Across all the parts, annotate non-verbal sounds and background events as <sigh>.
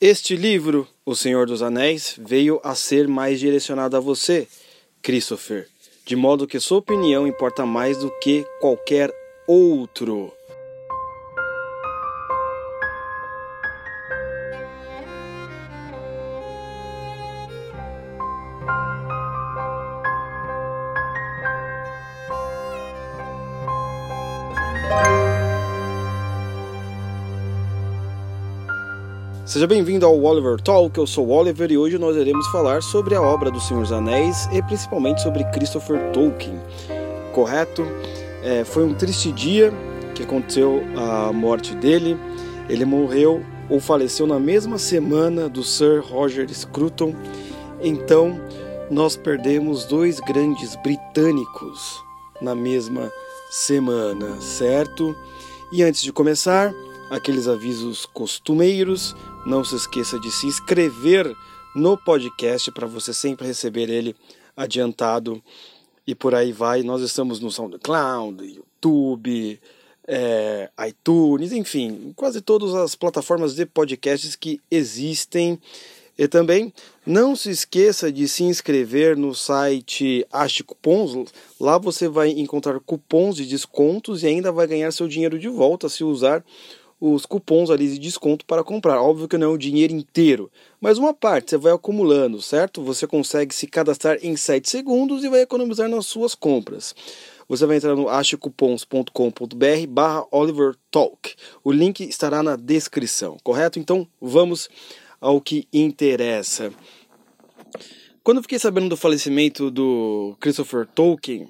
Este livro, O Senhor dos Anéis, veio a ser mais direcionado a você, Christopher, de modo que sua opinião importa mais do que qualquer outro. Seja bem-vindo ao Oliver Talk, eu sou o Oliver e hoje nós iremos falar sobre a obra do Senhor dos Anéis e principalmente sobre Christopher Tolkien. Correto? É, foi um triste dia que aconteceu a morte dele. Ele morreu ou faleceu na mesma semana do Sir Roger Scruton. Então, nós perdemos dois grandes britânicos na mesma semana, certo? E antes de começar, aqueles avisos costumeiros. Não se esqueça de se inscrever no podcast para você sempre receber ele adiantado e por aí vai. Nós estamos no SoundCloud, YouTube, é, iTunes, enfim, quase todas as plataformas de podcasts que existem. E também não se esqueça de se inscrever no site Ache Cupons. Lá você vai encontrar cupons de descontos e ainda vai ganhar seu dinheiro de volta se usar os cupons ali de desconto para comprar. Óbvio que não é o dinheiro inteiro, mas uma parte você vai acumulando, certo? Você consegue se cadastrar em 7 segundos e vai economizar nas suas compras. Você vai entrar no achecupons.com.br barra Oliver Talk. O link estará na descrição, correto? Então vamos ao que interessa. Quando eu fiquei sabendo do falecimento do Christopher Tolkien,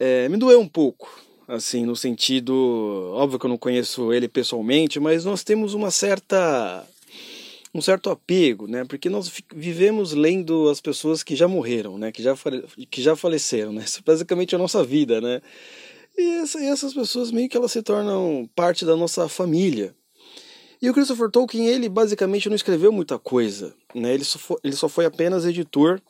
é, me doeu um pouco, assim, no sentido, óbvio que eu não conheço ele pessoalmente, mas nós temos uma certa um certo apego, né? Porque nós vivemos lendo as pessoas que já morreram, né? Que já que já faleceram, né? Isso é basicamente a nossa vida, né? E, essa, e essas pessoas meio que elas se tornam parte da nossa família. E o Christopher Tolkien, ele basicamente não escreveu muita coisa, né? Ele só foi, ele só foi apenas editor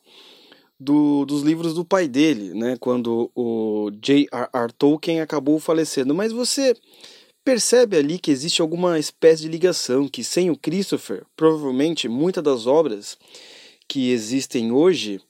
do, dos livros do pai dele, né, quando o J.R.R. Tolkien acabou falecendo. Mas você percebe ali que existe alguma espécie de ligação, que sem o Christopher, provavelmente muitas das obras que existem hoje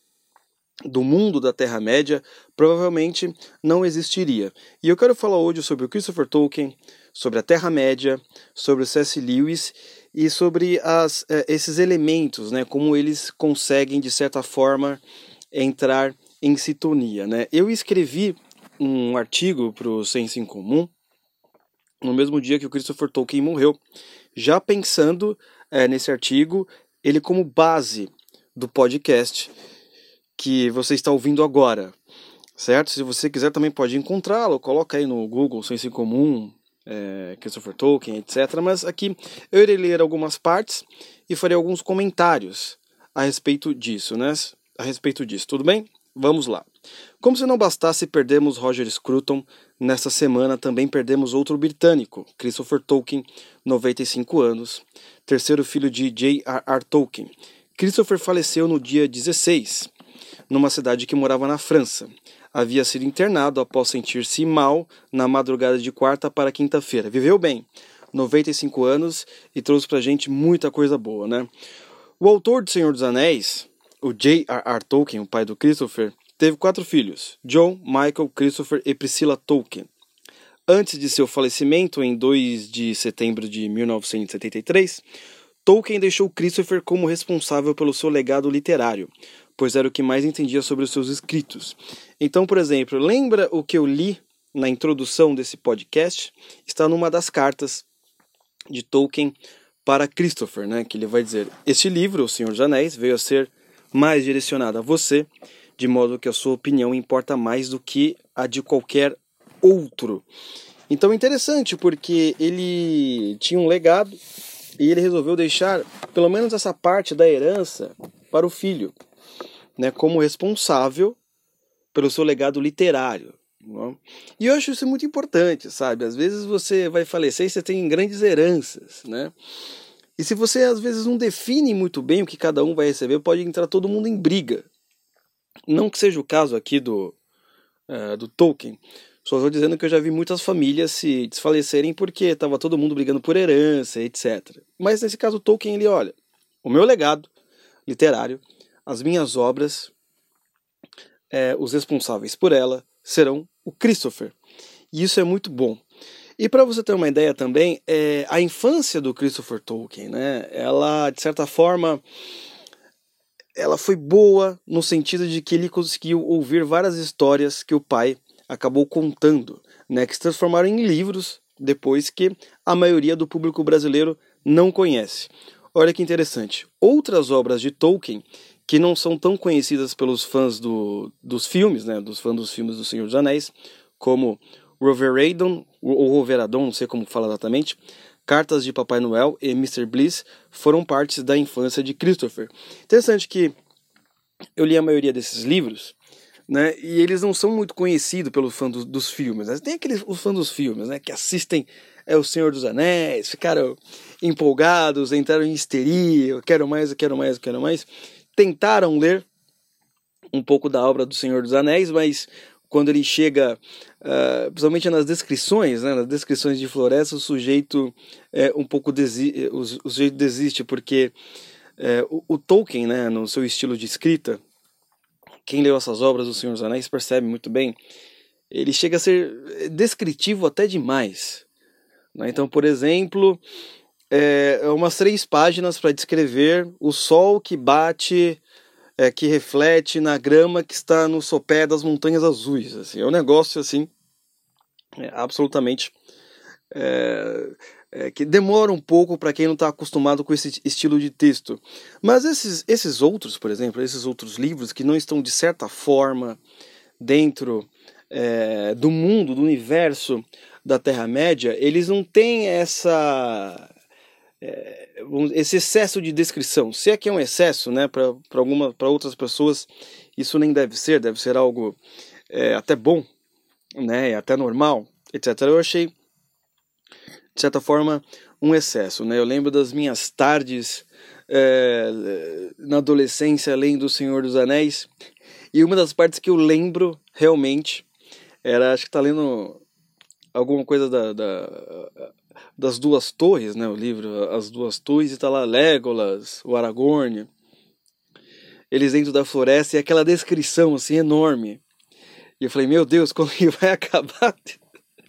do mundo da Terra-média provavelmente não existiria. E eu quero falar hoje sobre o Christopher Tolkien, sobre a Terra-média, sobre o C.S. Lewis e sobre as, eh, esses elementos, né, como eles conseguem, de certa forma, entrar em sintonia. Né? Eu escrevi um artigo para o Senso em Comum no mesmo dia que o Christopher Tolkien morreu, já pensando é, nesse artigo, ele como base do podcast que você está ouvindo agora, certo? Se você quiser também pode encontrá-lo, coloca aí no Google Senso em Comum, é, Christopher Tolkien, etc. Mas aqui eu irei ler algumas partes e farei alguns comentários a respeito disso, né? A respeito disso, tudo bem? Vamos lá. Como se não bastasse perdermos Roger Scruton, nesta semana também perdemos outro britânico, Christopher Tolkien, 95 anos, terceiro filho de J.R.R. Tolkien. Christopher faleceu no dia 16, numa cidade que morava na França. Havia sido internado após sentir-se mal na madrugada de quarta para quinta-feira. Viveu bem, 95 anos e trouxe pra gente muita coisa boa, né? O autor de Senhor dos Anéis, o J.R.R. Tolkien, o pai do Christopher, teve quatro filhos: John, Michael, Christopher e Priscilla Tolkien. Antes de seu falecimento, em 2 de setembro de 1973, Tolkien deixou Christopher como responsável pelo seu legado literário, pois era o que mais entendia sobre os seus escritos. Então, por exemplo, lembra o que eu li na introdução desse podcast? Está numa das cartas de Tolkien para Christopher, né, que ele vai dizer: Este livro, O Senhor dos Anéis, veio a ser mais direcionada a você, de modo que a sua opinião importa mais do que a de qualquer outro. Então interessante porque ele tinha um legado e ele resolveu deixar pelo menos essa parte da herança para o filho, né, como responsável pelo seu legado literário. Não? É? E eu acho isso muito importante, sabe? Às vezes você vai falecer e você tem grandes heranças, né? E se você às vezes não define muito bem o que cada um vai receber, pode entrar todo mundo em briga. Não que seja o caso aqui do, uh, do Tolkien. Só estou dizendo que eu já vi muitas famílias se desfalecerem porque estava todo mundo brigando por herança, etc. Mas nesse caso, Tolkien, ele olha, o meu legado literário, as minhas obras, é, os responsáveis por ela serão o Christopher. E isso é muito bom. E para você ter uma ideia também, é, a infância do Christopher Tolkien, né? Ela, de certa forma, ela foi boa no sentido de que ele conseguiu ouvir várias histórias que o pai acabou contando, né, que se transformaram em livros depois que a maioria do público brasileiro não conhece. Olha que interessante. Outras obras de Tolkien que não são tão conhecidas pelos fãs do, dos filmes, né, dos fãs dos filmes do Senhor dos Anéis, como Roveradon, ou Roveradon, não sei como fala exatamente, Cartas de Papai Noel e Mr. Bliss foram partes da infância de Christopher. Interessante que eu li a maioria desses livros né? E eles não são muito conhecidos pelos fãs do, dos filmes. Né? Tem aqueles os fãs dos filmes, né? Que assistem é o Senhor dos Anéis, ficaram empolgados, entraram em histeria, eu quero mais, eu quero mais, eu quero mais. Tentaram ler um pouco da obra do Senhor dos Anéis, mas quando ele chega, uh, principalmente nas descrições, né, nas descrições de floresta, o sujeito é um pouco o, o sujeito desiste porque é, o, o, Tolkien, né, no seu estilo de escrita, quem leu essas obras do Senhor dos Anéis percebe muito bem, ele chega a ser descritivo até demais. Né? Então, por exemplo, é, é umas três páginas para descrever o sol que bate, é, que reflete na grama que está no sopé das montanhas azuis. Assim, é um negócio assim, é, absolutamente é, é, que demora um pouco para quem não está acostumado com esse estilo de texto. Mas esses, esses outros, por exemplo, esses outros livros que não estão de certa forma dentro é, do mundo, do universo da Terra-média, eles não têm essa é, esse excesso de descrição. Se é que é um excesso, né, para para outras pessoas, isso nem deve ser, deve ser algo é, até bom, né, até normal, etc. Eu achei de certa forma, um excesso. Né? Eu lembro das minhas tardes é, na adolescência, além do Senhor dos Anéis, e uma das partes que eu lembro realmente era, acho que tá lendo alguma coisa da, da, das duas torres, né? O livro As Duas Torres, e tá lá Legolas, o Aragorn, eles dentro da floresta, e aquela descrição assim enorme. E eu falei, meu Deus, <laughs> como que vai acabar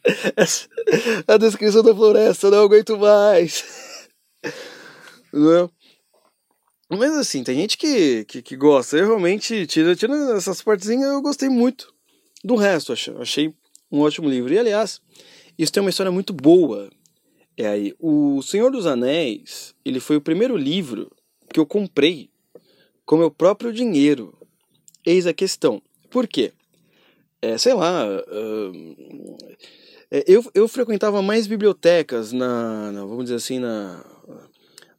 <laughs> a descrição da floresta, não aguento mais. <laughs> Não é? Mas assim, tem gente que, que, que gosta. Eu realmente, tirando tira essas partezinhas, eu gostei muito do resto. Achei um ótimo livro. E aliás, isso tem uma história muito boa. É aí, o Senhor dos Anéis, ele foi o primeiro livro que eu comprei com meu próprio dinheiro. Eis a questão. Por quê? É, sei lá. Uh, eu, eu frequentava mais bibliotecas na, na, vamos dizer assim, na,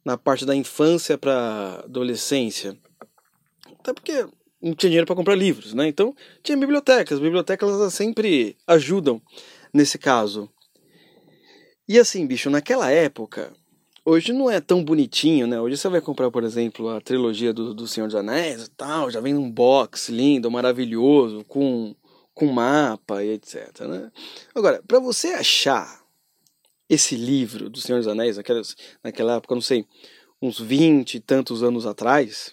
na parte da infância para adolescência. Até porque não tinha dinheiro para comprar livros, né? Então tinha bibliotecas. Bibliotecas elas sempre ajudam nesse caso. E assim, bicho, naquela época, hoje não é tão bonitinho, né? Hoje você vai comprar, por exemplo, a trilogia do, do Senhor dos Anéis e tal, já vem num box lindo, maravilhoso, com com mapa e etc. Né? Agora, para você achar esse livro do Senhor dos Anéis, naquela, naquela época, não sei, uns 20 e tantos anos atrás,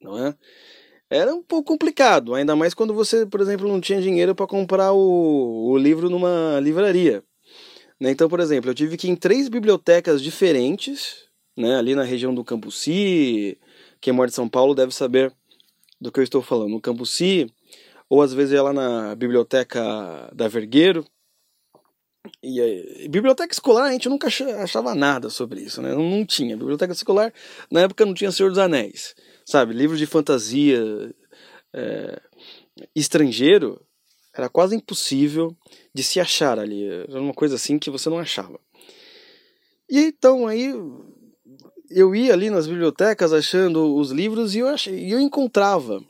não é? Era um pouco complicado, ainda mais quando você, por exemplo, não tinha dinheiro para comprar o, o livro numa livraria. Né? Então, por exemplo, eu tive que ir em três bibliotecas diferentes, né? ali na região do Cambuci, quem mora de São Paulo deve saber do que eu estou falando. No Cambuci, ou às vezes lá na biblioteca da Vergueiro. E biblioteca escolar a gente nunca achava nada sobre isso, né? Não, não, tinha. Biblioteca escolar, na época não tinha Senhor dos Anéis, sabe? Livros de fantasia é, estrangeiro era quase impossível de se achar ali. Era uma coisa assim que você não achava. E então aí eu ia ali nas bibliotecas achando os livros e eu, achei, e eu encontrava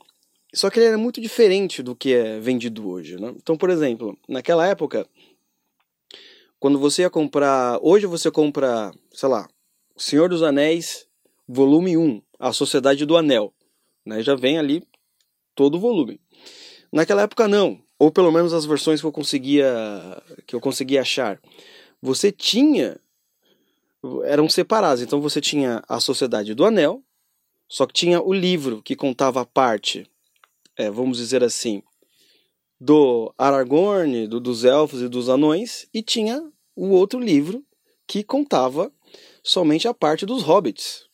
só que ele era muito diferente do que é vendido hoje. Né? Então, por exemplo, naquela época, quando você ia comprar. Hoje você compra, sei lá, Senhor dos Anéis, volume 1, A Sociedade do Anel. Né? Já vem ali todo o volume. Naquela época, não. Ou pelo menos as versões que eu conseguia que eu conseguia achar, você tinha eram separados. Então você tinha a Sociedade do Anel, só que tinha o livro que contava a parte, é, vamos dizer assim, do Aragorn, do, dos elfos e dos anões, e tinha o outro livro que contava somente a parte dos hobbits.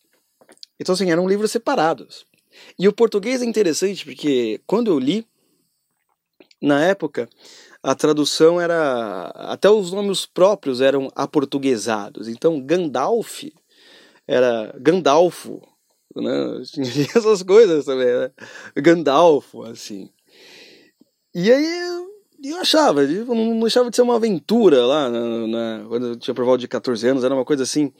Então, assim, eram livros separados. E o português é interessante porque quando eu li, na época, a tradução era. Até os nomes próprios eram aportuguesados. Então, Gandalf era Gandalfo, né? <laughs> Essas coisas também, né? Gandalfo, assim. E aí eu achava, eu não deixava de ser uma aventura lá, na, na, quando eu tinha por volta de 14 anos, era uma coisa assim.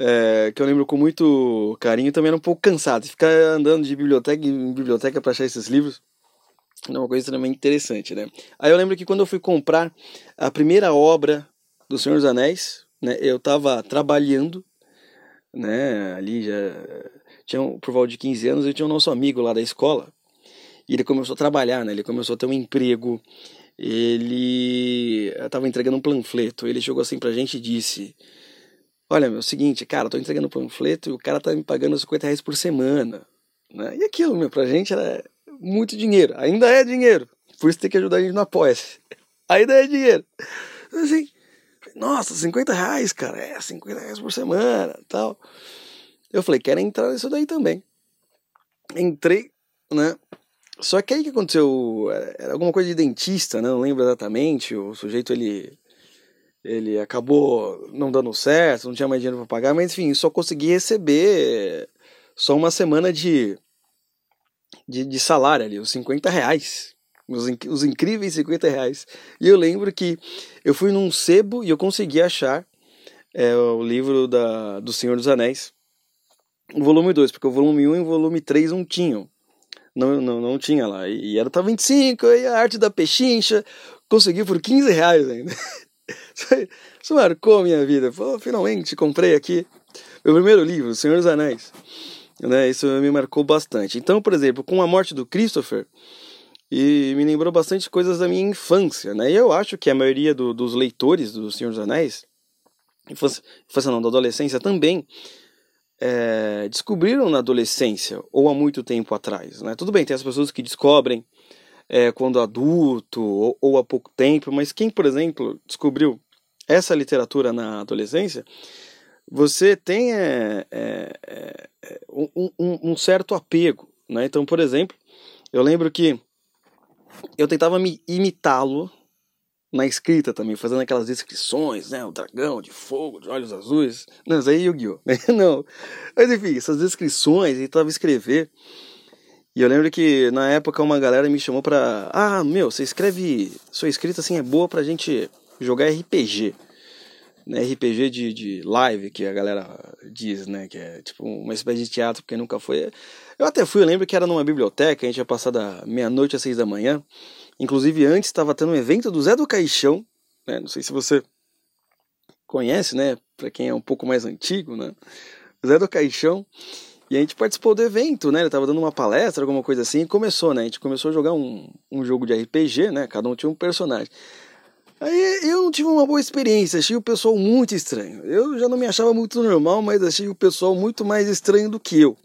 É, que eu lembro com muito carinho, também era um pouco cansado. Ficar andando de biblioteca em biblioteca para achar esses livros é uma coisa extremamente interessante, né? Aí eu lembro que quando eu fui comprar a primeira obra do Senhor dos Anéis, né, eu estava trabalhando, né, ali já tinha por volta de 15 anos, eu tinha um nosso amigo lá da escola, e ele começou a trabalhar, né? Ele começou a ter um emprego. Ele estava entregando um panfleto. Ele chegou assim pra gente e disse: Olha, meu, é o seguinte, cara, tô entregando um panfleto e o cara tá me pagando 50 reais por semana. Né? E aquilo, meu, pra gente era muito dinheiro. Ainda é dinheiro. Por isso tem que ajudar a gente no apoia-se. <laughs> Ainda é dinheiro. Assim, nossa, 50 reais, cara. É, 50 reais por semana tal. Eu falei, quero entrar nisso daí também. Entrei, né? Só que aí que aconteceu, era alguma coisa de dentista, né? Não lembro exatamente. O sujeito ele ele acabou não dando certo, não tinha mais dinheiro para pagar, mas enfim, só consegui receber só uma semana de, de, de salário ali, os 50 reais. Os, os incríveis 50 reais. E eu lembro que eu fui num sebo e eu consegui achar é, o livro da, do Senhor dos Anéis, o volume 2, porque o volume 1 um e o volume 3 não tinham não, não, não tinha lá. E era pra 25, e a arte da pechincha consegui por 15 reais ainda. <laughs> Isso marcou a minha vida. Pô, finalmente comprei aqui meu primeiro livro, Senhor dos Anéis. Né, isso me marcou bastante. Então, por exemplo, com a morte do Christopher, e me lembrou bastante coisas da minha infância. Né? E eu acho que a maioria do, dos leitores do Senhor dos Anéis, infância, não, da adolescência também, é, descobriram na adolescência ou há muito tempo atrás. Né? Tudo bem, tem as pessoas que descobrem é, quando adulto ou, ou, há pouco tempo, mas quem, por exemplo, descobriu essa literatura na adolescência, você tem é, é, um, um, um, certo apego. Né? Então, por exemplo, eu lembro que eu tentava me imitá-lo na escrita também, fazendo aquelas descrições, né? O dragão de fogo, de olhos azuis. Não, isso aí é Yu-Gi-Oh! <laughs> Não. Mas enfim, essas descrições, ele tava escrever. E eu lembro que na época uma galera me chamou pra. Ah, meu, você escreve. Sua escrita assim é boa pra gente jogar RPG. Né, RPG de, de live, que a galera diz, né? Que é tipo uma espécie de teatro, porque nunca foi. Eu até fui, eu lembro que era numa biblioteca, a gente ia passar da meia-noite às seis da manhã. Inclusive, antes estava tendo um evento do Zé do Caixão, né? Não sei se você conhece, né? Para quem é um pouco mais antigo, né? Zé do Caixão. E a gente participou do evento, né? Ele tava dando uma palestra, alguma coisa assim, e começou, né? A gente começou a jogar um, um jogo de RPG, né? Cada um tinha um personagem. Aí eu não tive uma boa experiência, achei o pessoal muito estranho. Eu já não me achava muito normal, mas achei o pessoal muito mais estranho do que eu.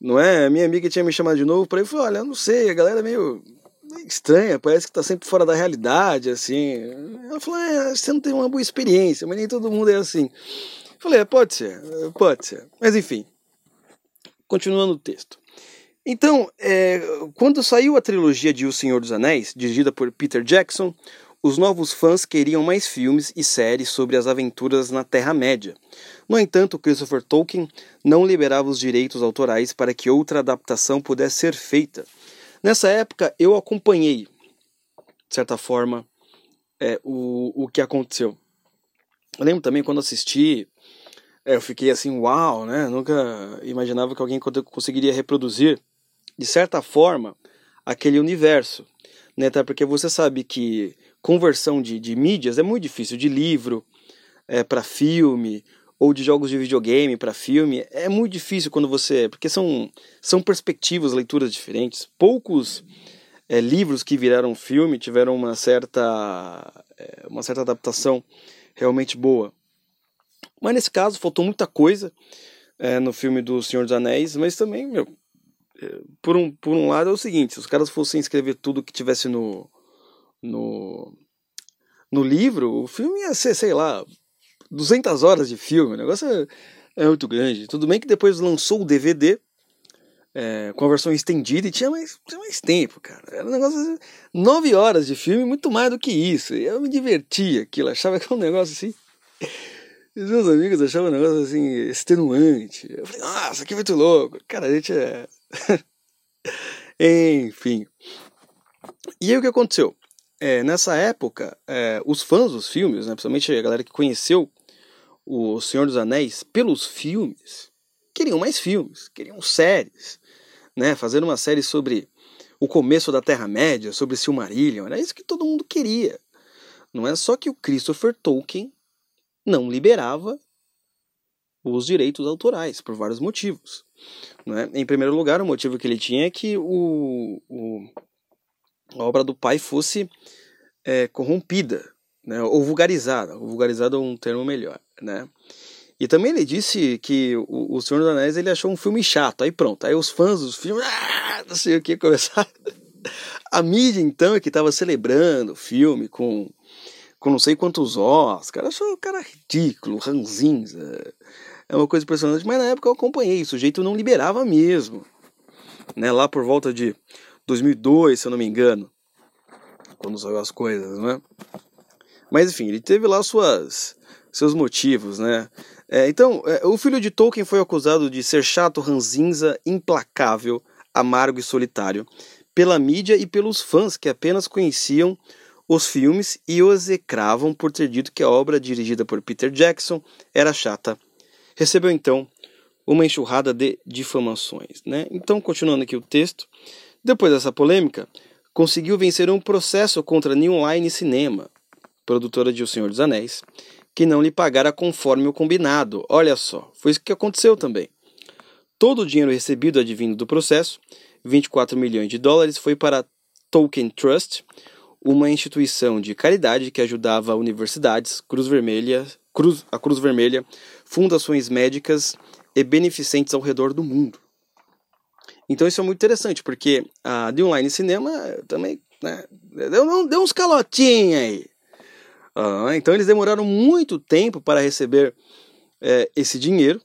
Não é? A minha amiga tinha me chamado de novo para ele falou: Olha, não sei, a galera é meio estranha, parece que está sempre fora da realidade, assim. Ela falou, é, você não tem uma boa experiência, mas nem todo mundo é assim. Eu falei, é, pode ser, pode ser. Mas enfim, continuando o texto. Então, é, quando saiu a trilogia de O Senhor dos Anéis, dirigida por Peter Jackson, os novos fãs queriam mais filmes e séries sobre as aventuras na Terra-média. No entanto, Christopher Tolkien não liberava os direitos autorais para que outra adaptação pudesse ser feita. Nessa época, eu acompanhei, de certa forma, é, o, o que aconteceu. Eu lembro também quando assisti, é, eu fiquei assim, uau, né? Nunca imaginava que alguém conseguiria reproduzir, de certa forma, aquele universo. Né? Até porque você sabe que conversão de, de mídias é muito difícil, de livro é, para filme, ou de jogos de videogame para filme, é muito difícil quando você. Porque são, são perspectivas, leituras diferentes. Poucos é, livros que viraram filme tiveram uma certa, é, uma certa adaptação realmente boa. Mas nesse caso faltou muita coisa é, no filme do Senhor dos Anéis, mas também, meu, é, por um, por um lado é o seguinte, se os caras fossem escrever tudo que tivesse no, no, no livro, o filme ia ser, sei lá, 200 horas de filme, o negócio é, é muito grande. Tudo bem que depois lançou o DVD, é, com a versão estendida e tinha mais, tinha mais tempo, cara. Era um negócio. Nove horas de filme, muito mais do que isso. Eu me divertia aquilo, achava que era um negócio assim. Os meus amigos achavam um negócio assim, extenuante. Eu falei, nossa, que muito louco. Cara, a gente é. <laughs> Enfim. E aí o que aconteceu? É, nessa época, é, os fãs dos filmes, né, principalmente a galera que conheceu o Senhor dos Anéis pelos filmes, queriam mais filmes, queriam séries, né? Fazendo uma série sobre o começo da Terra-média, sobre Silmarillion, era isso que todo mundo queria. Não é só que o Christopher Tolkien não liberava os direitos autorais, por vários motivos. Né? Em primeiro lugar, o motivo que ele tinha é que o, o a obra do pai fosse é, corrompida, né? ou vulgarizada. Vulgarizada é um termo melhor. Né? E também ele disse que o, o Senhor dos Anéis ele achou um filme chato. Aí pronto, aí os fãs dos filmes, ah, não sei o que, <laughs> começaram. A mídia então é que estava celebrando o filme com, com não sei quantos Oscars. Achou o cara ridículo, ranzinza. É uma coisa impressionante, mas na época eu acompanhei. O sujeito não liberava mesmo. Né, lá por volta de 2002, se eu não me engano. Quando saiu as coisas, né? Mas enfim, ele teve lá suas, seus motivos, né? É, então, é, o filho de Tolkien foi acusado de ser chato, ranzinza, implacável, amargo e solitário, pela mídia e pelos fãs que apenas conheciam os filmes e o execravam por ter dito que a obra dirigida por Peter Jackson era chata. Recebeu então uma enxurrada de difamações. Né? Então, continuando aqui o texto, depois dessa polêmica, conseguiu vencer um processo contra New Line Cinema, produtora de O Senhor dos Anéis, que não lhe pagara conforme o combinado. Olha só, foi isso que aconteceu também. Todo o dinheiro recebido advindo do processo, 24 milhões de dólares, foi para Tolkien Trust, uma instituição de caridade que ajudava universidades, Cruz Vermelha, Cruz, a Cruz Vermelha, fundações médicas e beneficentes ao redor do mundo. Então isso é muito interessante, porque a The Online Cinema também né, deu, deu uns calotinhos aí. Ah, então eles demoraram muito tempo para receber é, esse dinheiro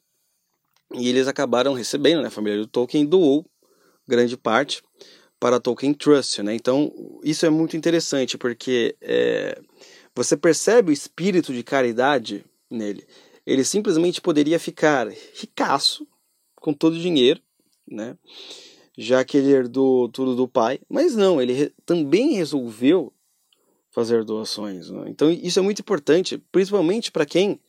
e eles acabaram recebendo, né? A família do Tolkien doou grande parte para a Tolkien Trust, né? Então isso é muito interessante porque é, você percebe o espírito de caridade nele. Ele simplesmente poderia ficar ricaço com todo o dinheiro, né? Já que ele herdou tudo do pai, mas não, ele re também resolveu fazer doações. Né? Então isso é muito importante, principalmente para quem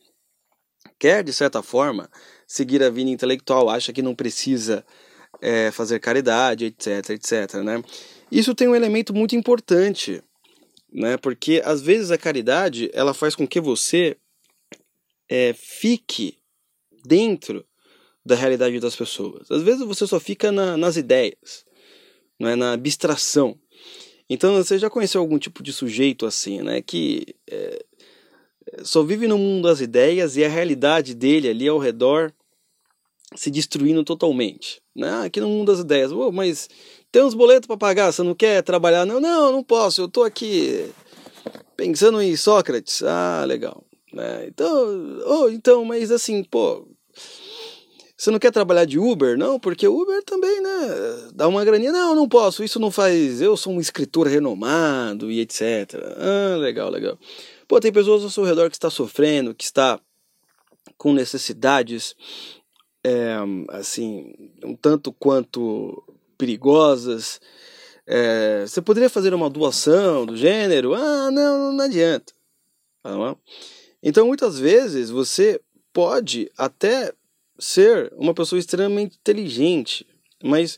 quer, de certa forma, seguir a vida intelectual, acha que não precisa é, fazer caridade, etc, etc. Né? Isso tem um elemento muito importante, né? porque às vezes a caridade ela faz com que você é, fique dentro da realidade das pessoas. Às vezes você só fica na, nas ideias, não é na abstração. Então você já conheceu algum tipo de sujeito assim, né? Que é, só vive no mundo das ideias e a realidade dele ali ao redor se destruindo totalmente. Né? Ah, aqui no mundo das ideias, oh, mas tem uns boletos para pagar, você não quer trabalhar? Não, não, não posso, eu tô aqui pensando em Sócrates. Ah, legal. Né? Então, oh, então, mas assim, pô, você não quer trabalhar de Uber? Não, porque Uber também, né? Dá uma graninha. Não, não posso. Isso não faz. Eu sou um escritor renomado e etc. Ah, legal, legal. Pô, tem pessoas ao seu redor que está sofrendo, que está com necessidades, é, assim, um tanto quanto perigosas. É, você poderia fazer uma doação do gênero? Ah, não, não adianta. Tá então, muitas vezes, você pode até ser uma pessoa extremamente inteligente, mas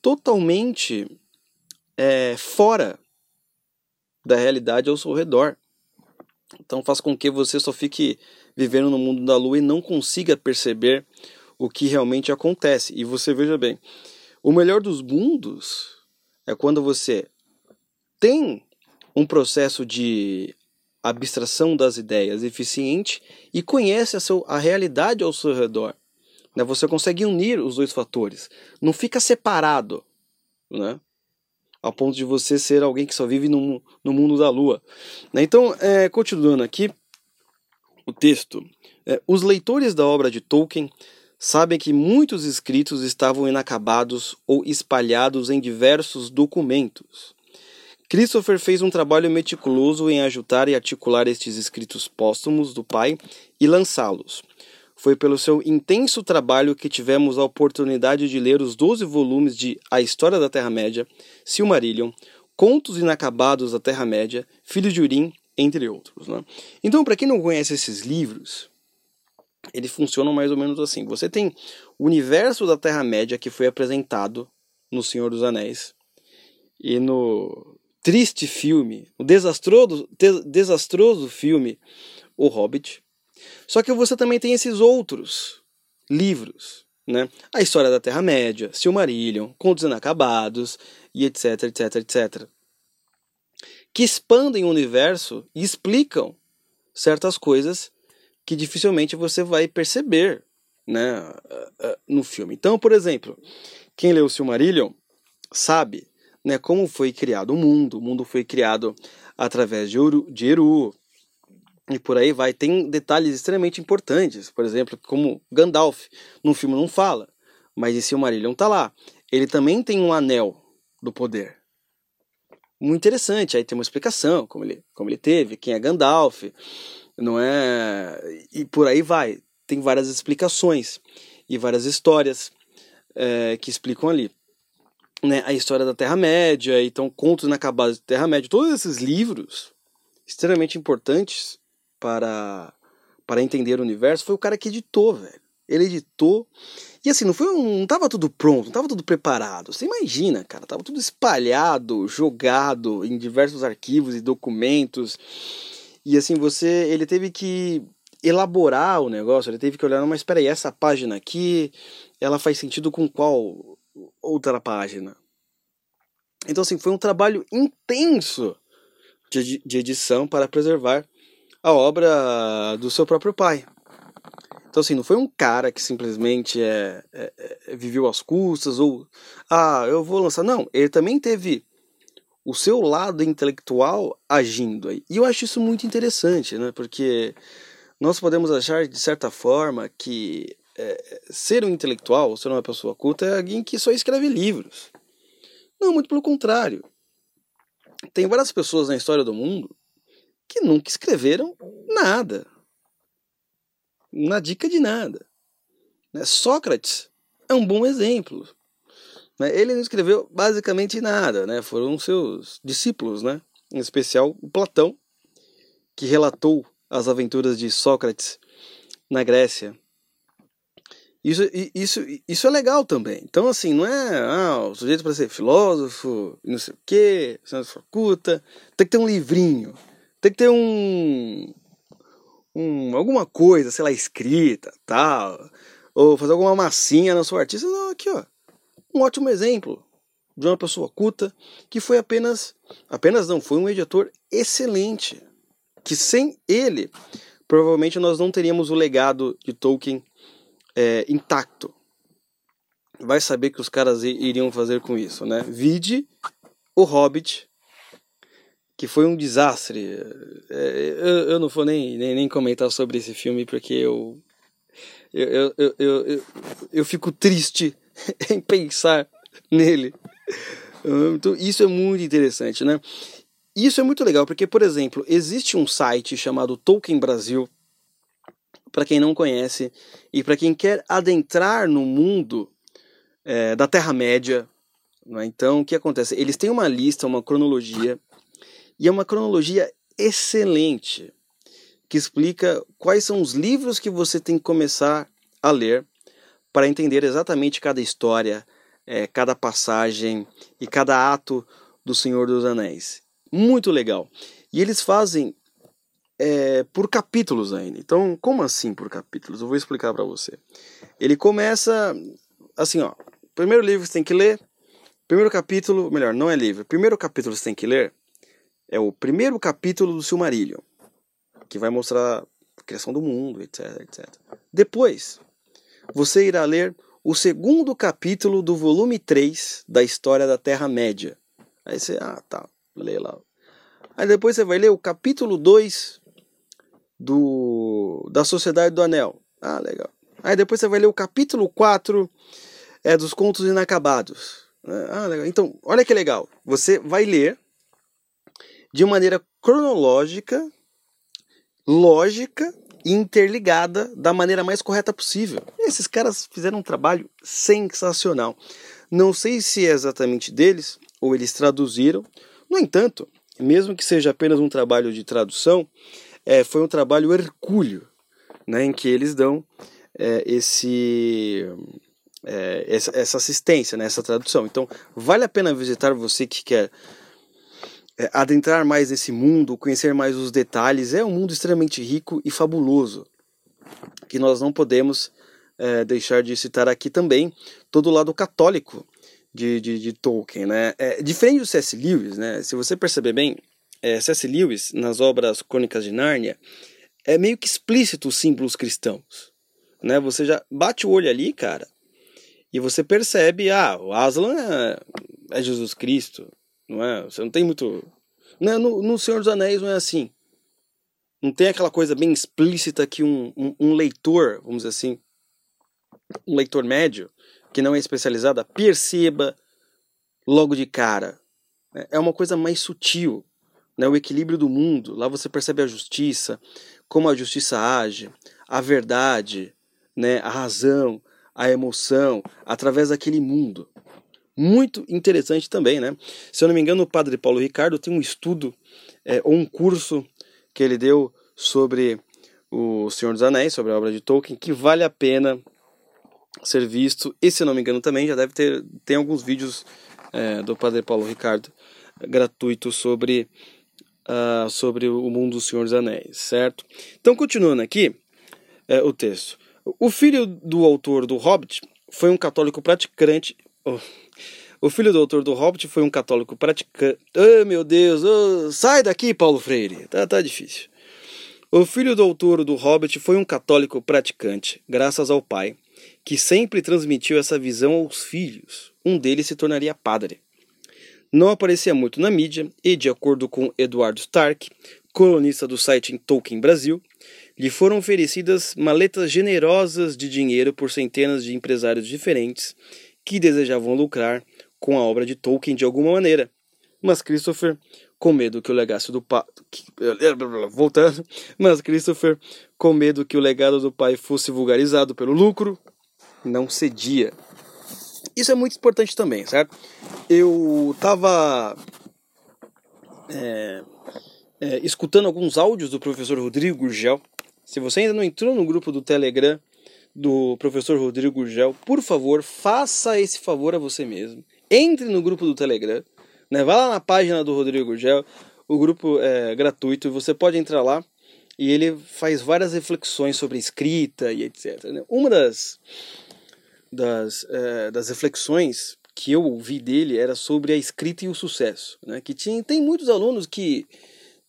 totalmente é, fora da realidade ao seu redor. Então faz com que você só fique vivendo no mundo da lua e não consiga perceber o que realmente acontece. E você veja bem, o melhor dos mundos é quando você tem um processo de abstração das ideias eficiente e conhece a, seu, a realidade ao seu redor. Né? Você consegue unir os dois fatores. Não fica separado, né? ao ponto de você ser alguém que só vive no, no mundo da lua. Né? Então, é, continuando aqui o texto, é, os leitores da obra de Tolkien sabem que muitos escritos estavam inacabados ou espalhados em diversos documentos. Christopher fez um trabalho meticuloso em ajudar e articular estes escritos póstumos do pai e lançá-los. Foi pelo seu intenso trabalho que tivemos a oportunidade de ler os 12 volumes de A História da Terra-média, Silmarillion, Contos Inacabados da Terra-média, Filho de Urim, entre outros. Né? Então, para quem não conhece esses livros, eles funcionam mais ou menos assim. Você tem o universo da Terra-média que foi apresentado no Senhor dos Anéis e no triste filme, o desastroso, desastroso filme O Hobbit. Só que você também tem esses outros livros, né? A História da Terra-média, Silmarillion, Contos Inacabados e etc, etc, etc. Que expandem o universo e explicam certas coisas que dificilmente você vai perceber né, no filme. Então, por exemplo, quem leu Silmarillion sabe né, como foi criado o mundo. O mundo foi criado através de, Uru, de Eru, e por aí vai. Tem detalhes extremamente importantes, por exemplo, como Gandalf no filme não fala, mas esse Silmarillion está lá. Ele também tem um anel do poder. Muito interessante, aí tem uma explicação, como ele, como ele teve, quem é Gandalf, não é? E por aí vai. Tem várias explicações e várias histórias é, que explicam ali. Né, a história da Terra-média, então contos inacabados da Terra-média, todos esses livros extremamente importantes para, para entender o universo, foi o cara que editou, velho. Ele editou. E assim, não foi um, não tava tudo pronto, não tava tudo preparado. Você imagina, cara, tava tudo espalhado, jogado em diversos arquivos e documentos. E assim, você, ele teve que elaborar o negócio, ele teve que olhar, mas espera aí, essa página aqui, ela faz sentido com qual outra página? Então assim, foi um trabalho intenso de, de edição para preservar a obra do seu próprio pai. Então, assim, não foi um cara que simplesmente é, é, é, viveu às custas ou, ah, eu vou lançar. Não, ele também teve o seu lado intelectual agindo aí. E eu acho isso muito interessante, né? Porque nós podemos achar, de certa forma, que é, ser um intelectual, ser uma pessoa culta, é alguém que só escreve livros. Não, muito pelo contrário. Tem várias pessoas na história do mundo que nunca escreveram nada. Na dica de nada. Né? Sócrates é um bom exemplo. Né? Ele não escreveu basicamente nada, né? foram seus discípulos, né? em especial o Platão, que relatou as aventuras de Sócrates na Grécia. Isso, isso, isso é legal também. Então, assim, não é ah, o sujeito para ser filósofo, não sei o quê, ser faculta, tem que ter um livrinho, tem que ter um, um alguma coisa, sei lá, escrita, tal, ou fazer alguma massinha na sua artista. Não, aqui, ó, um ótimo exemplo de uma pessoa culta que foi apenas, apenas não, foi um editor excelente, que sem ele, provavelmente nós não teríamos o legado de Tolkien é, intacto. Vai saber que os caras iriam fazer com isso, né? Vide o Hobbit, que foi um desastre. É, eu, eu não vou nem, nem, nem comentar sobre esse filme porque eu eu, eu, eu, eu, eu fico triste <laughs> em pensar nele. Então, isso é muito interessante, né? Isso é muito legal, porque, por exemplo, existe um site chamado Tolkien Brasil, para quem não conhece, e para quem quer adentrar no mundo é, da Terra-média. É? Então, o que acontece? Eles têm uma lista, uma cronologia, e é uma cronologia excelente, que explica quais são os livros que você tem que começar a ler para entender exatamente cada história, é, cada passagem e cada ato do Senhor dos Anéis. Muito legal. E eles fazem é, por capítulos ainda. Então, como assim por capítulos? Eu vou explicar para você. Ele começa assim, ó. Primeiro livro você tem que ler. Primeiro capítulo, melhor, não é livro. Primeiro capítulo você tem que ler é o primeiro capítulo do Silmarillion, que vai mostrar a criação do mundo, etc, etc. Depois, você irá ler o segundo capítulo do volume 3 da história da Terra-média. Aí você, ah, tá, lê lá. Aí depois você vai ler o capítulo 2 do, da Sociedade do Anel. Ah, legal. Aí depois você vai ler o capítulo 4 é, dos Contos Inacabados. Ah, legal. Então, olha que legal. Você vai ler de maneira cronológica, lógica e interligada da maneira mais correta possível. Esses caras fizeram um trabalho sensacional. Não sei se é exatamente deles ou eles traduziram. No entanto, mesmo que seja apenas um trabalho de tradução, é, foi um trabalho hercúleo, né, em que eles dão é, esse, é, essa, essa, assistência, né, essa tradução. Então, vale a pena visitar você que quer é, adentrar mais nesse mundo, conhecer mais os detalhes. É um mundo extremamente rico e fabuloso, que nós não podemos é, deixar de citar aqui também todo o lado católico de, de, de Tolkien. Né? É, diferente do C.S. Lewis, né, se você perceber bem, é, C.S. Lewis, nas obras Crônicas de Nárnia, é meio que explícito os símbolos cristãos. Né? Você já bate o olho ali, cara, e você percebe, ah, o Aslan é, é Jesus Cristo, não é? Você não tem muito... Não, é, no, no Senhor dos Anéis não é assim. Não tem aquela coisa bem explícita que um, um, um leitor, vamos dizer assim, um leitor médio, que não é especializado, perceba logo de cara. É uma coisa mais sutil né, o equilíbrio do mundo. Lá você percebe a justiça, como a justiça age, a verdade, né, a razão, a emoção, através daquele mundo. Muito interessante também, né? Se eu não me engano, o padre Paulo Ricardo tem um estudo é, ou um curso que ele deu sobre o Senhor dos Anéis, sobre a obra de Tolkien, que vale a pena ser visto. E se eu não me engano também, já deve ter tem alguns vídeos é, do padre Paulo Ricardo gratuitos sobre uh, sobre o mundo do Senhor dos Anéis, certo? Então, continuando aqui é, o texto. O filho do autor do Hobbit foi um católico praticante. Oh. O filho do autor do Hobbit foi um católico praticante. Oh, meu Deus! Oh, sai daqui, Paulo Freire! Tá, tá difícil. O filho do autor do Hobbit foi um católico praticante, graças ao pai, que sempre transmitiu essa visão aos filhos. Um deles se tornaria padre não aparecia muito na mídia e, de acordo com Eduardo Stark, colunista do site Tolkien Brasil, lhe foram oferecidas maletas generosas de dinheiro por centenas de empresários diferentes que desejavam lucrar com a obra de Tolkien de alguma maneira. Mas Christopher, com medo que o legado do pai. Voltando. Mas Christopher, com medo que o legado do pai fosse vulgarizado pelo lucro, não cedia. Isso é muito importante também, certo? Eu tava é, é, escutando alguns áudios do professor Rodrigo Gurgel. Se você ainda não entrou no grupo do Telegram do professor Rodrigo Gurgel, por favor, faça esse favor a você mesmo. Entre no grupo do Telegram, né? Vá lá na página do Rodrigo Gurgel, o grupo é gratuito, você pode entrar lá e ele faz várias reflexões sobre escrita e etc. Né? Uma das das, é, das reflexões que eu ouvi dele era sobre a escrita e o sucesso, né? Que tinha, tem muitos alunos que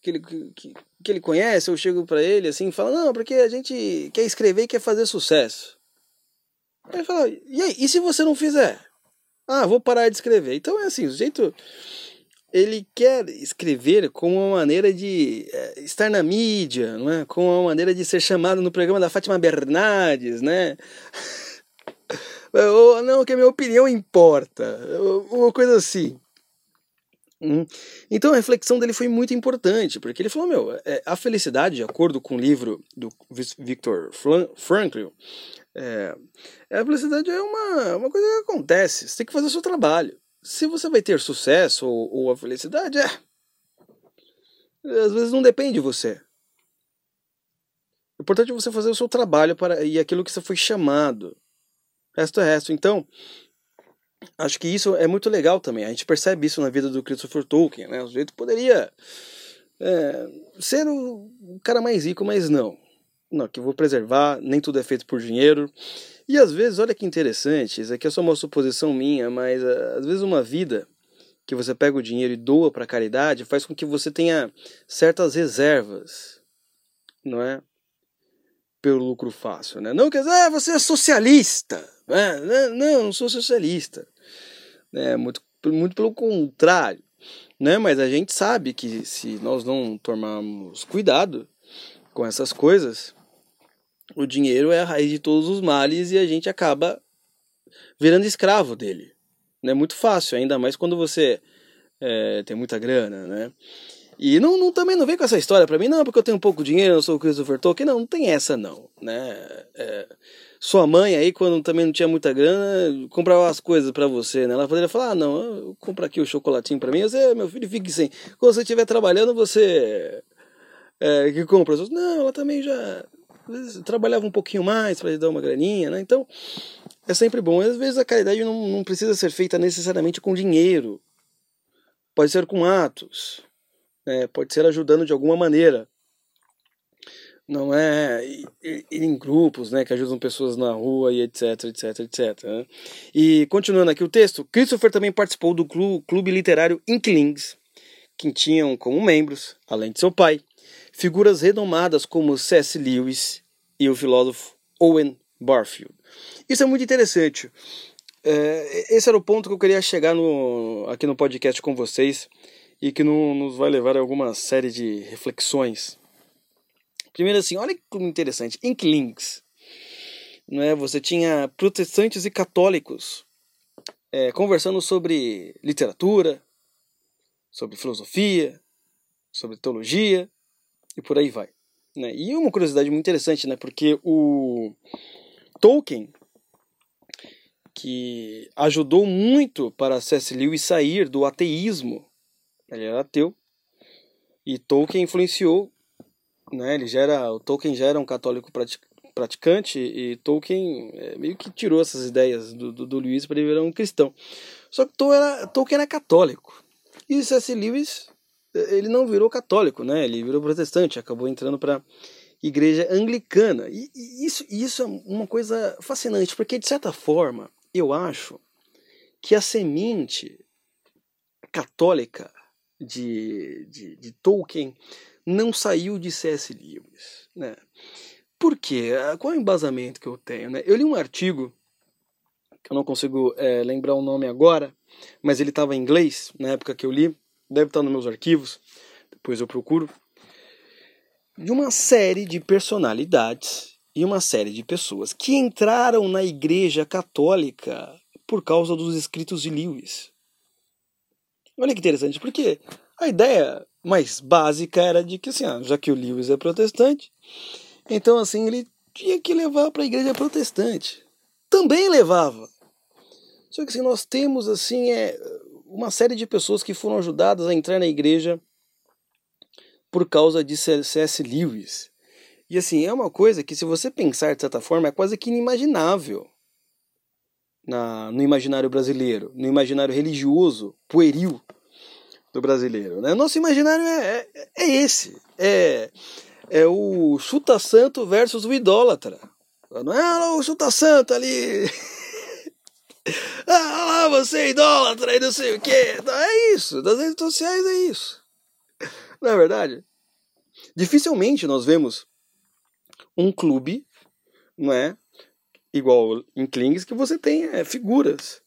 que ele, que, que ele conhece, eu chego para ele assim, e falo, não, porque a gente quer escrever e quer fazer sucesso. Ele fala, e aí, e se você não fizer? Ah, vou parar de escrever. Então é assim, o jeito ele quer escrever com uma maneira de é, estar na mídia, não é? com uma maneira de ser chamado no programa da Fátima Bernardes, né? <laughs> Ou, não, que a minha opinião importa. Uma coisa assim. Hum. Então a reflexão dele foi muito importante, porque ele falou: meu, é, a felicidade, de acordo com o livro do Victor Frankl, é, a felicidade é uma, uma coisa que acontece, você tem que fazer o seu trabalho. Se você vai ter sucesso ou, ou a felicidade, é. Às vezes não depende de você. O importante é você fazer o seu trabalho para e aquilo que você foi chamado. Resto é resto. Então, acho que isso é muito legal também. A gente percebe isso na vida do Christopher Tolkien, né? O jeito poderia é, ser o cara mais rico, mas não. Não, que vou preservar, nem tudo é feito por dinheiro. E às vezes, olha que interessante, isso aqui é só uma suposição minha, mas às vezes uma vida que você pega o dinheiro e doa para caridade, faz com que você tenha certas reservas, não é? Pelo lucro fácil, né? Não quer dizer, ah, você é socialista. Né? Não, não sou socialista. É, muito, muito pelo contrário. Né? Mas a gente sabe que se nós não tomarmos cuidado com essas coisas, o dinheiro é a raiz de todos os males e a gente acaba virando escravo dele. Não é muito fácil, ainda mais quando você é, tem muita grana, né? E não, não, também não vem com essa história para mim, não, porque eu tenho pouco dinheiro, eu sou o Christopher Tolkien. Não, não tem essa não, né? É, sua mãe aí, quando também não tinha muita grana, comprava as coisas para você, né? Ela poderia falar, ah, não, compra aqui o chocolatinho para mim, você, meu filho, fique sem. Quando você estiver trabalhando, você é, que compra. Não, ela também já trabalhava um pouquinho mais para dar uma graninha, né? Então, é sempre bom. Às vezes a caridade não, não precisa ser feita necessariamente com dinheiro. Pode ser com atos. Né? Pode ser ajudando de alguma maneira. Não é ir em grupos né, que ajudam pessoas na rua e etc, etc, etc. E continuando aqui o texto, Christopher também participou do clube literário Inklings, que tinham como membros, além de seu pai, figuras renomadas como C.S. Lewis e o filósofo Owen Barfield. Isso é muito interessante. É, esse era o ponto que eu queria chegar no, aqui no podcast com vocês e que no, nos vai levar a alguma série de reflexões. Primeiro assim, olha que interessante, Inklings, não é? Você tinha protestantes e católicos é, conversando sobre literatura, sobre filosofia, sobre teologia e por aí vai. Né? E uma curiosidade muito interessante, né? Porque o Tolkien, que ajudou muito para C.S. Lewis sair do ateísmo, ele era ateu, e Tolkien influenciou, né? Ele já era, o Tolkien já era um católico praticante e Tolkien é, meio que tirou essas ideias do, do, do Lewis para ele virar um cristão. Só que Tolkien Tolkien era católico. E C.S. Lewis ele não virou católico, né? Ele virou protestante, acabou entrando para igreja anglicana. E, e isso, isso é uma coisa fascinante, porque de certa forma, eu acho que a semente católica de, de, de Tolkien não saiu de C.S. Lewis, né? Por quê? Qual é o embasamento que eu tenho? Né? Eu li um artigo, que eu não consigo é, lembrar o nome agora, mas ele estava em inglês na época que eu li, deve estar nos meus arquivos, depois eu procuro, de uma série de personalidades e uma série de pessoas que entraram na Igreja Católica por causa dos escritos de Lewis. Olha que interessante, porque a ideia mais básica era de que, assim, ah, já que o Lewis é protestante, então, assim, ele tinha que levar para a igreja protestante. Também levava. Só que, assim, nós temos, assim, é, uma série de pessoas que foram ajudadas a entrar na igreja por causa de C.S. Lewis. E assim, é uma coisa que, se você pensar de certa forma, é quase que inimaginável na, no imaginário brasileiro, no imaginário religioso, pueril do brasileiro. Né? Nosso imaginário é, é, é esse: é, é o chuta-santo versus o idólatra. Não é ah, o chuta-santo ali. <laughs> <laughs> ah lá, você é idólatra e não sei o que. É isso, das redes sociais é isso. Não é verdade? Dificilmente nós vemos um clube, não é? Igual em Klings, que você tem é, figuras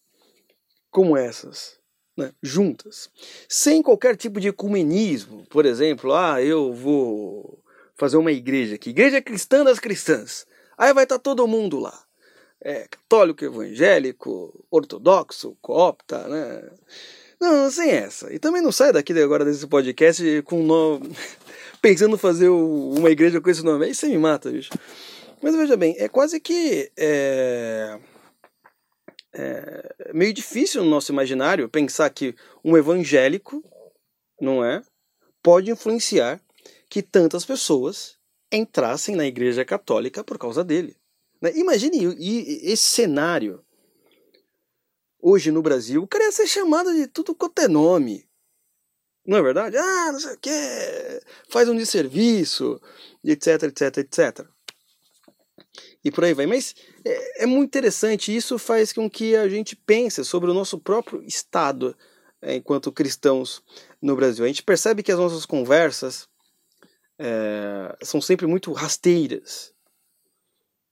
como essas, né, juntas, sem qualquer tipo de ecumenismo. Por exemplo, ah, eu vou fazer uma igreja aqui, igreja cristã das cristãs. Aí vai estar todo mundo lá é, católico, evangélico, ortodoxo, coopta, né? Não, sem essa. E também não sai daqui agora desse podcast com no... <laughs> pensando fazer uma igreja com esse nome. Aí você me mata, bicho. Mas veja bem, é quase que é... é meio difícil no nosso imaginário pensar que um evangélico, não é, pode influenciar que tantas pessoas entrassem na igreja católica por causa dele. Né? Imagine esse cenário. Hoje no Brasil, o cara ia ser chamado de tudo quanto é nome. Não é verdade? Ah, não sei o que, faz um desserviço, etc, etc, etc. E por aí vai. Mas é, é muito interessante, isso faz com que a gente pense sobre o nosso próprio estado é, enquanto cristãos no Brasil. A gente percebe que as nossas conversas é, são sempre muito rasteiras.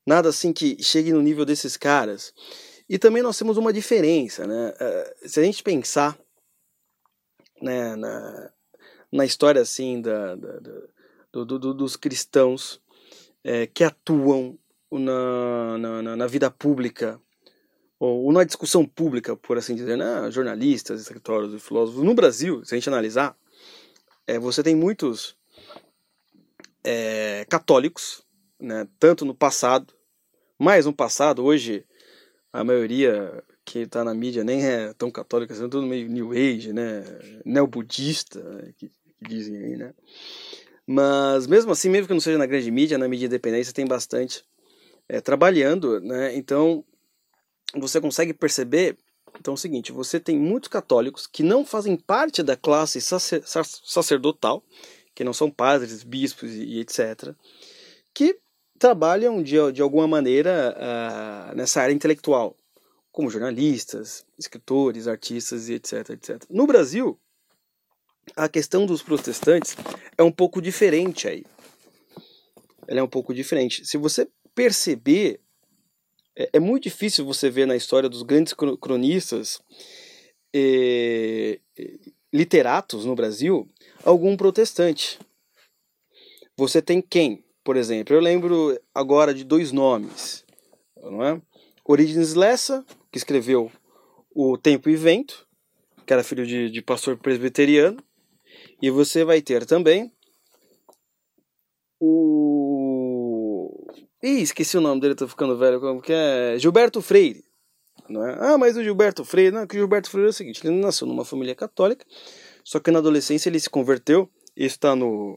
Nada assim que chegue no nível desses caras. E também nós temos uma diferença, né? É, se a gente pensar né, na, na história assim da, da, da do, do, dos cristãos é, que atuam na, na, na, vida pública ou na discussão pública, por assim dizer, né? jornalistas, escritores e filósofos no Brasil, se a gente analisar, é, você tem muitos é, católicos, né? tanto no passado, mais no passado, hoje a maioria que está na mídia nem é tão católica, são tudo meio New Age, né? Neobudista, que, que dizem aí, né? Mas mesmo assim, mesmo que não seja na grande mídia, na mídia independente, tem bastante é, trabalhando, né? Então você consegue perceber. Então é o seguinte: você tem muitos católicos que não fazem parte da classe sacer, sacerdotal, que não são padres, bispos e, e etc., que trabalham de, de alguma maneira uh, nessa área intelectual, como jornalistas, escritores, artistas e etc, etc. No Brasil, a questão dos protestantes é um pouco diferente aí. Ela é um pouco diferente. Se você perceber, é, é muito difícil você ver na história dos grandes cronistas eh, literatos no Brasil algum protestante. Você tem quem? Por exemplo, eu lembro agora de dois nomes, não é? Origens Lessa, que escreveu O Tempo e Vento, que era filho de, de pastor presbiteriano, e você vai ter também o. Ih, esqueci o nome dele, tô ficando velho. Como que é? Gilberto Freire. Não é? Ah, mas o Gilberto Freire. Não, que o Gilberto Freire é o seguinte: ele nasceu numa família católica, só que na adolescência ele se converteu. Isso está no,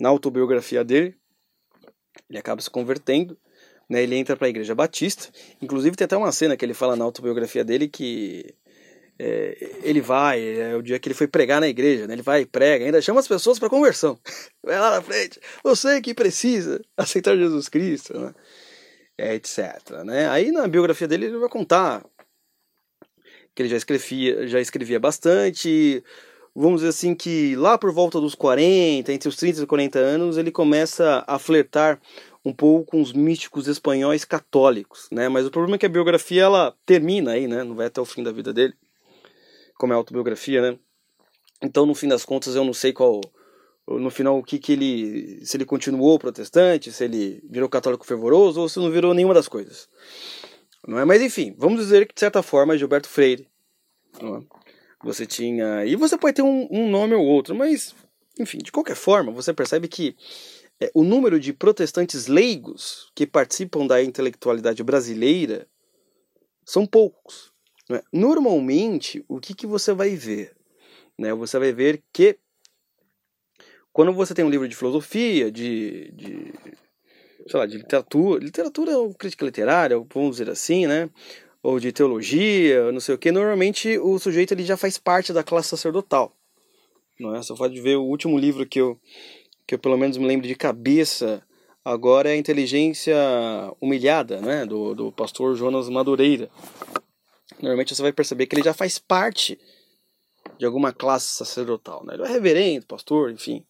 na autobiografia dele. Ele acaba se convertendo. Né, ele entra para a igreja batista. Inclusive, tem até uma cena que ele fala na autobiografia dele que é, ele vai, é o dia que ele foi pregar na igreja, né? ele vai e prega, ainda chama as pessoas para conversão. <laughs> Vai lá na frente, você que precisa aceitar Jesus Cristo, né? É, etc. Né? Aí na biografia dele ele vai contar que ele já escrevia, já escrevia bastante. Vamos dizer assim que lá por volta dos 40, entre os 30 e 40 anos, ele começa a flertar um pouco com os místicos espanhóis católicos, né? Mas o problema é que a biografia ela termina aí, né? Não vai até o fim da vida dele como é autobiografia, né? Então, no fim das contas, eu não sei qual. No final, o que, que ele. Se ele continuou protestante, se ele virou católico fervoroso ou se não virou nenhuma das coisas. Não é? Mas enfim, vamos dizer que de certa forma Gilberto Freire. Não é? Você tinha. E você pode ter um, um nome ou outro, mas. Enfim, de qualquer forma, você percebe que é, o número de protestantes leigos que participam da intelectualidade brasileira são poucos. Né? Normalmente, o que, que você vai ver? Né? Você vai ver que quando você tem um livro de filosofia, de, de sei lá, de literatura, literatura ou crítica literária, vamos dizer assim, né? Ou de teologia, não sei o que, normalmente o sujeito ele já faz parte da classe sacerdotal. Não é? Você pode ver o último livro que eu, que eu pelo menos me lembro de cabeça agora é a Inteligência Humilhada, né? Do, do pastor Jonas Madureira normalmente você vai perceber que ele já faz parte de alguma classe sacerdotal. Né? Ele é reverendo, pastor, enfim,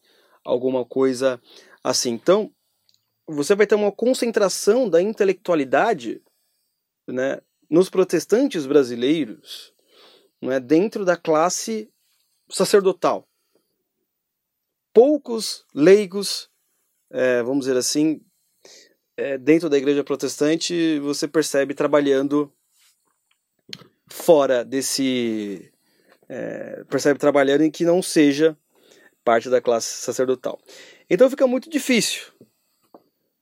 alguma coisa assim. Então, você vai ter uma concentração da intelectualidade né, nos protestantes brasileiros né, dentro da classe sacerdotal. Poucos leigos, é, vamos dizer assim, é, dentro da igreja protestante, você percebe trabalhando fora desse. É, percebe trabalhando em que não seja parte da classe sacerdotal. Então fica muito difícil.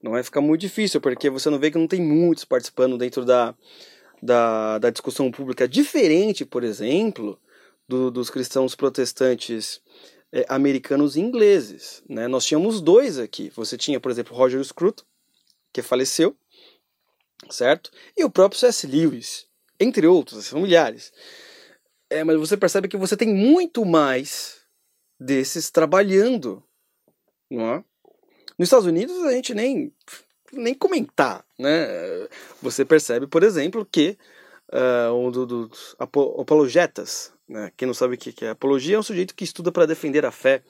Não vai ficar muito difícil, porque você não vê que não tem muitos participando dentro da, da, da discussão pública. Diferente, por exemplo, do, dos cristãos protestantes é, americanos e ingleses. Né? Nós tínhamos dois aqui. Você tinha, por exemplo, Roger Scruton, que faleceu, certo? E o próprio C.S. Lewis, entre outros, são milhares. É, mas você percebe que você tem muito mais desses trabalhando, não é? Nos Estados Unidos a gente nem nem comentar, né? Você percebe, por exemplo, que uh, um dos apologetas Né? Quem não sabe o que é apologia é um sujeito que estuda para defender a fé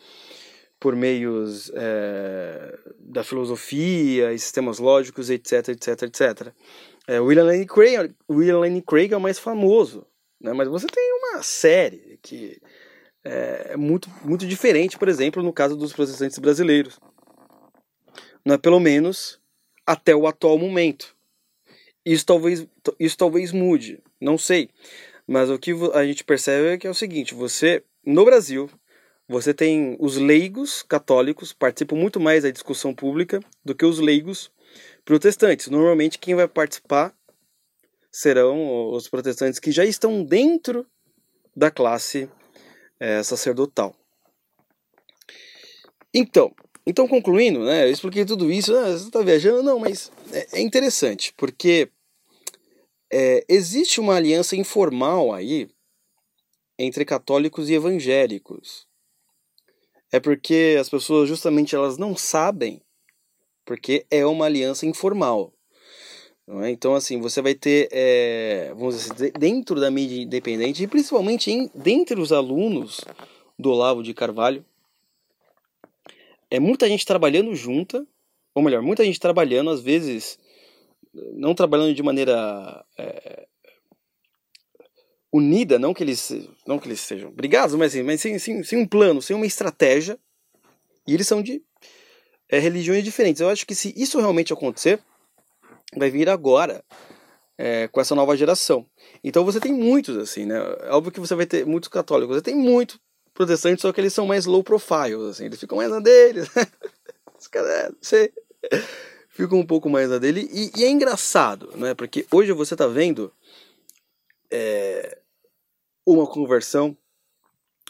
por meios é, da filosofia e sistemas lógicos, etc, etc, etc. É, William Lane Craig, William Lane Craig é o mais famoso, né? mas você tem uma série que é, é muito, muito diferente, por exemplo, no caso dos protestantes brasileiros. Não é pelo menos até o atual momento. Isso talvez, isso talvez mude, não sei. Mas o que a gente percebe é que é o seguinte: você, no Brasil, você tem os leigos católicos participam muito mais da discussão pública do que os leigos protestantes. Normalmente, quem vai participar serão os protestantes que já estão dentro da classe é, sacerdotal. Então, então concluindo, né, eu expliquei tudo isso, ah, você está viajando? Não, mas é, é interessante, porque é, existe uma aliança informal aí entre católicos e evangélicos. É porque as pessoas justamente elas não sabem, porque é uma aliança informal. É? Então, assim, você vai ter, é, vamos dizer assim, dentro da mídia independente, e principalmente em, dentre os alunos do Olavo de Carvalho, é muita gente trabalhando junta, ou melhor, muita gente trabalhando, às vezes, não trabalhando de maneira é, unida, não que eles, não que eles sejam brigados, mas, mas sem, sem, sem um plano, sem uma estratégia, e eles são de é, religiões diferentes. Eu acho que se isso realmente acontecer, vai vir agora é, com essa nova geração. Então você tem muitos assim, né? É óbvio que você vai ter muitos católicos, você tem muito protestantes, só que eles são mais low profile, assim, eles ficam mais na deles. <laughs> Os caras, você ficam um pouco mais na dele e, e, é engraçado, né? Porque hoje você tá vendo é, uma conversão,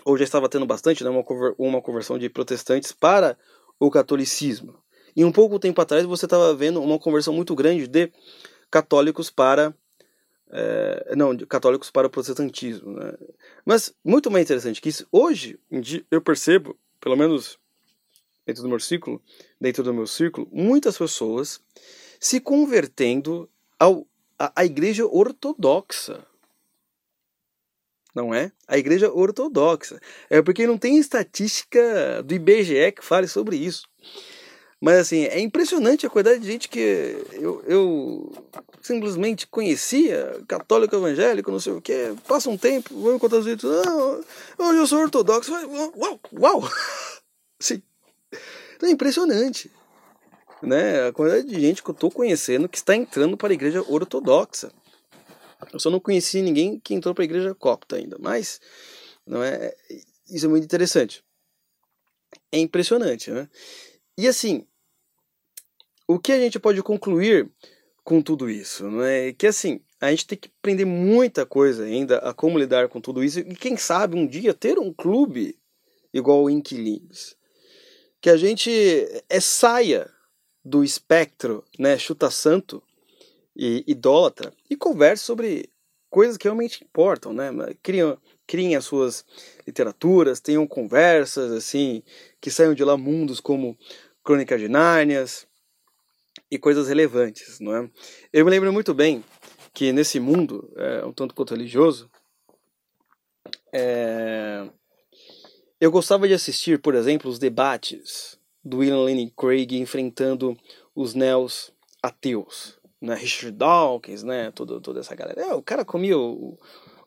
ou já estava tendo bastante, né? Uma, uma conversão de protestantes para o catolicismo. E um pouco tempo atrás você estava vendo uma conversão muito grande de católicos para é, não, católicos para o protestantismo. Né? Mas muito mais interessante que isso, hoje eu percebo, pelo menos dentro do meu círculo, dentro do meu círculo, muitas pessoas se convertendo ao, à, à igreja ortodoxa. Não é? A igreja ortodoxa. É porque não tem estatística do IBGE que fale sobre isso. Mas assim, é impressionante a quantidade de gente que eu, eu simplesmente conhecia, católico evangélico, não sei o que, passa um tempo, vou encontrar os outros, ah, hoje eu sou ortodoxo, uau, uau! <laughs> Sim. Então é impressionante. Né? A quantidade de gente que eu estou conhecendo que está entrando para a igreja ortodoxa. Eu só não conheci ninguém que entrou para a igreja copta ainda, mas não é, isso é muito interessante. É impressionante, né? E assim, o que a gente pode concluir com tudo isso? Não é que assim, a gente tem que aprender muita coisa ainda a como lidar com tudo isso e quem sabe um dia ter um clube igual o Inquilinos. Que a gente é, saia do espectro, né, chuta santo e idólatra e converse sobre coisas que realmente importam, né? Criem, criem as suas literaturas, tenham conversas assim, que saiam de lá mundos como Crônica de Nárnias, e coisas relevantes, não é? Eu me lembro muito bem que nesse mundo, é, um tanto quanto religioso, é, eu gostava de assistir, por exemplo, os debates do William Lane Craig enfrentando os neos ateus, né? Richard Dawkins, né? Toda, toda essa galera. É, o cara comia o,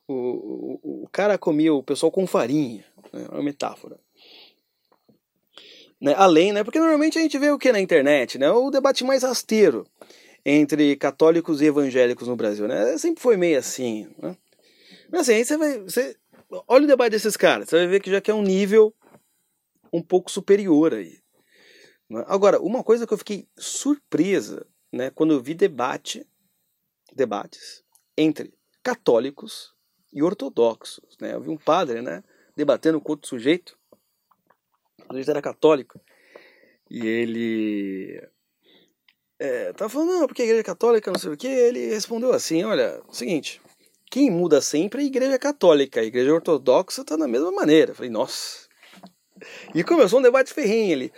o, o, o cara comia o pessoal com farinha, né? é uma metáfora. Né? Além, né? Porque normalmente a gente vê o que na internet, né? O debate mais rasteiro entre católicos e evangélicos no Brasil, né? Sempre foi meio assim, né? Mas assim, aí você vai, você olha o debate desses caras, você vai ver que já que é um nível um pouco superior aí. Né? Agora, uma coisa que eu fiquei surpresa, né, quando eu vi debate, debates entre católicos e ortodoxos, né? Eu vi um padre, né, debatendo com outro sujeito a gente era católico. E ele é, tava falando, não, porque a igreja é católica, não sei o que. Ele respondeu assim: olha, seguinte, quem muda sempre é a igreja católica, a igreja ortodoxa tá da mesma maneira. Eu falei, nossa. E começou um debate ferrenho ali.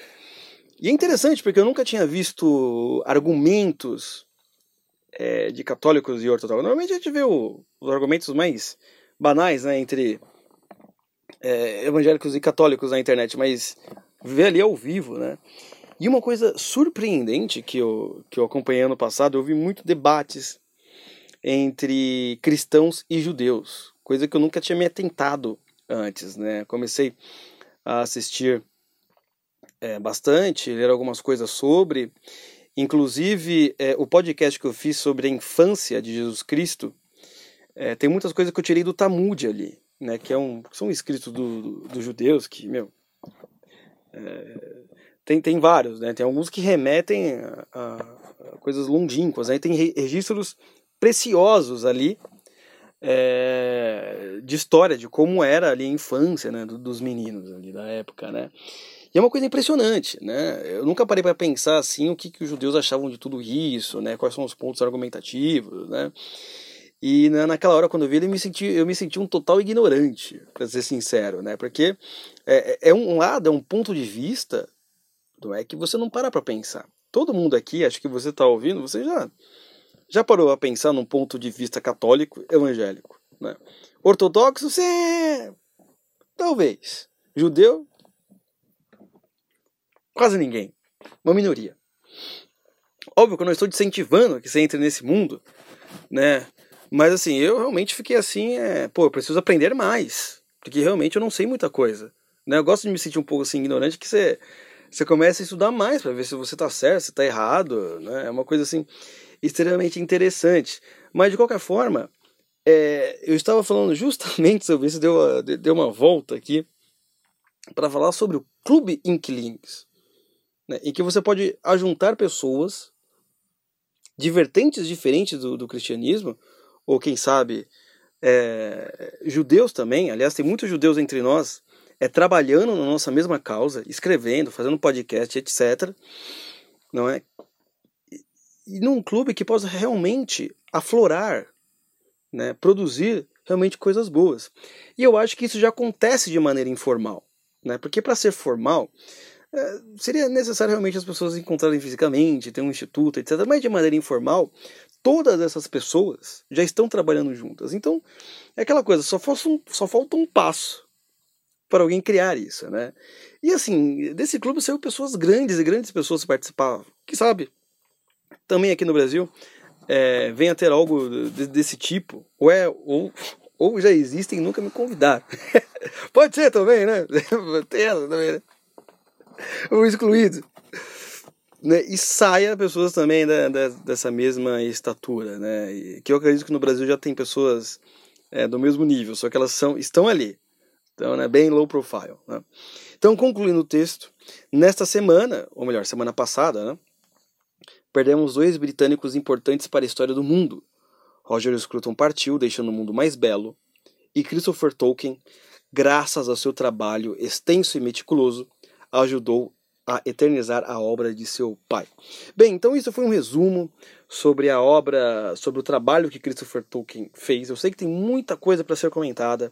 E é interessante, porque eu nunca tinha visto argumentos é, de católicos e ortodoxos. Normalmente a gente vê o, os argumentos mais banais, né, entre é, evangélicos e católicos na internet, mas ver ali ao vivo, né? E uma coisa surpreendente que eu, que eu acompanhei ano passado, eu vi muitos debates entre cristãos e judeus, coisa que eu nunca tinha me atentado antes, né? Comecei a assistir é, bastante, ler algumas coisas sobre, inclusive é, o podcast que eu fiz sobre a infância de Jesus Cristo, é, tem muitas coisas que eu tirei do Talmud ali, né? Que é um, são escritos dos do, do judeus que, meu, é, tem, tem vários, né? Tem alguns que remetem a, a coisas longínquas, né? Tem registros preciosos ali é, de história, de como era ali a infância né, dos meninos ali da época, né? E é uma coisa impressionante, né? Eu nunca parei para pensar assim o que, que os judeus achavam de tudo isso, né? Quais são os pontos argumentativos, né? E naquela hora, quando eu vi ele, me senti, eu me senti um total ignorante, para ser sincero, né? Porque é, é um lado, é um ponto de vista não é que você não para para pensar. Todo mundo aqui, acho que você está ouvindo, você já já parou a pensar num ponto de vista católico evangélico, né? Ortodoxo, você talvez. Judeu, quase ninguém. Uma minoria. Óbvio que eu não estou incentivando que você entre nesse mundo, né? Mas assim, eu realmente fiquei assim, é, pô, eu preciso aprender mais, porque realmente eu não sei muita coisa. Né? Eu gosto de me sentir um pouco assim ignorante, que você você começa a estudar mais para ver se você está certo, se está errado, né? É uma coisa assim extremamente interessante. Mas de qualquer forma, é, eu estava falando justamente sobre isso, deu, uma, deu uma volta aqui para falar sobre o Clube Inquilins, né? em que você pode ajuntar pessoas de vertentes diferentes do, do cristianismo, ou quem sabe é, judeus também. Aliás, tem muitos judeus entre nós é trabalhando na nossa mesma causa, escrevendo, fazendo podcast, etc. Não é? E num clube que possa realmente aflorar, né, produzir realmente coisas boas. E eu acho que isso já acontece de maneira informal, né? Porque para ser formal, é, seria necessário realmente as pessoas encontrarem fisicamente, ter um instituto, etc. Mas de maneira informal, todas essas pessoas já estão trabalhando juntas. Então, é aquela coisa, só, um, só falta um passo para alguém criar isso, né? E assim, desse clube saiu pessoas grandes e grandes pessoas participavam. Que sabe, também aqui no Brasil, é, venha ter algo desse tipo, ou, é, ou, ou já existem e nunca me convidaram. <laughs> Pode ser também, né? <laughs> Tem essa também, né? O excluído. Né? E saia pessoas também da, da, dessa mesma estatura, né? E, que eu acredito que no Brasil já tem pessoas é, do mesmo nível, só que elas são, estão ali. Então, né, bem low profile. Né? Então, concluindo o texto, nesta semana, ou melhor, semana passada, né, perdemos dois britânicos importantes para a história do mundo. Roger Scruton partiu, deixando o mundo mais belo, e Christopher Tolkien, graças ao seu trabalho extenso e meticuloso, ajudou a eternizar a obra de seu pai. Bem, então isso foi um resumo sobre a obra, sobre o trabalho que Christopher Tolkien fez. Eu sei que tem muita coisa para ser comentada,